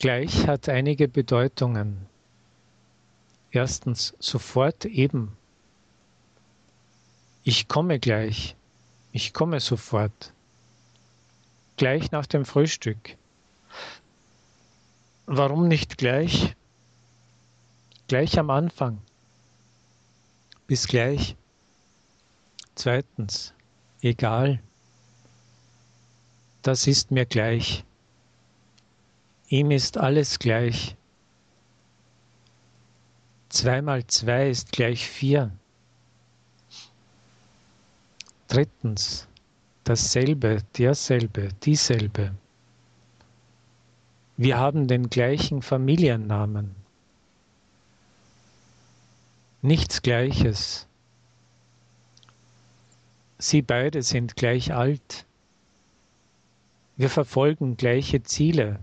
Gleich hat einige Bedeutungen. Erstens sofort eben. Ich komme gleich. Ich komme sofort. Gleich nach dem Frühstück. Warum nicht gleich? Gleich am Anfang. Bis gleich. Zweitens, egal. Das ist mir gleich. Ihm ist alles gleich. Zwei mal zwei ist gleich vier. Drittens, dasselbe, derselbe, dieselbe. Wir haben den gleichen Familiennamen. Nichts Gleiches. Sie beide sind gleich alt. Wir verfolgen gleiche Ziele.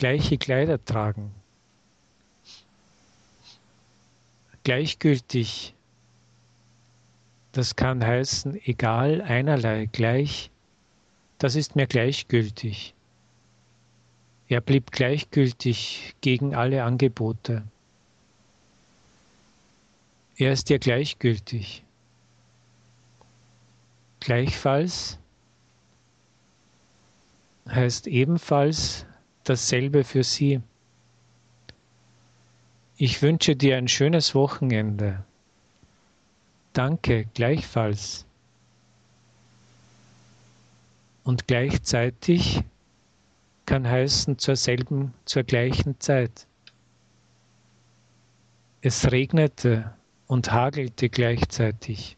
Gleiche Kleider tragen. Gleichgültig. Das kann heißen, egal, einerlei, gleich. Das ist mir gleichgültig. Er blieb gleichgültig gegen alle Angebote. Er ist dir gleichgültig. Gleichfalls heißt ebenfalls dasselbe für sie. Ich wünsche dir ein schönes Wochenende. Danke, gleichfalls. Und gleichzeitig kann heißen zur selben, zur gleichen Zeit. Es regnete und hagelte gleichzeitig.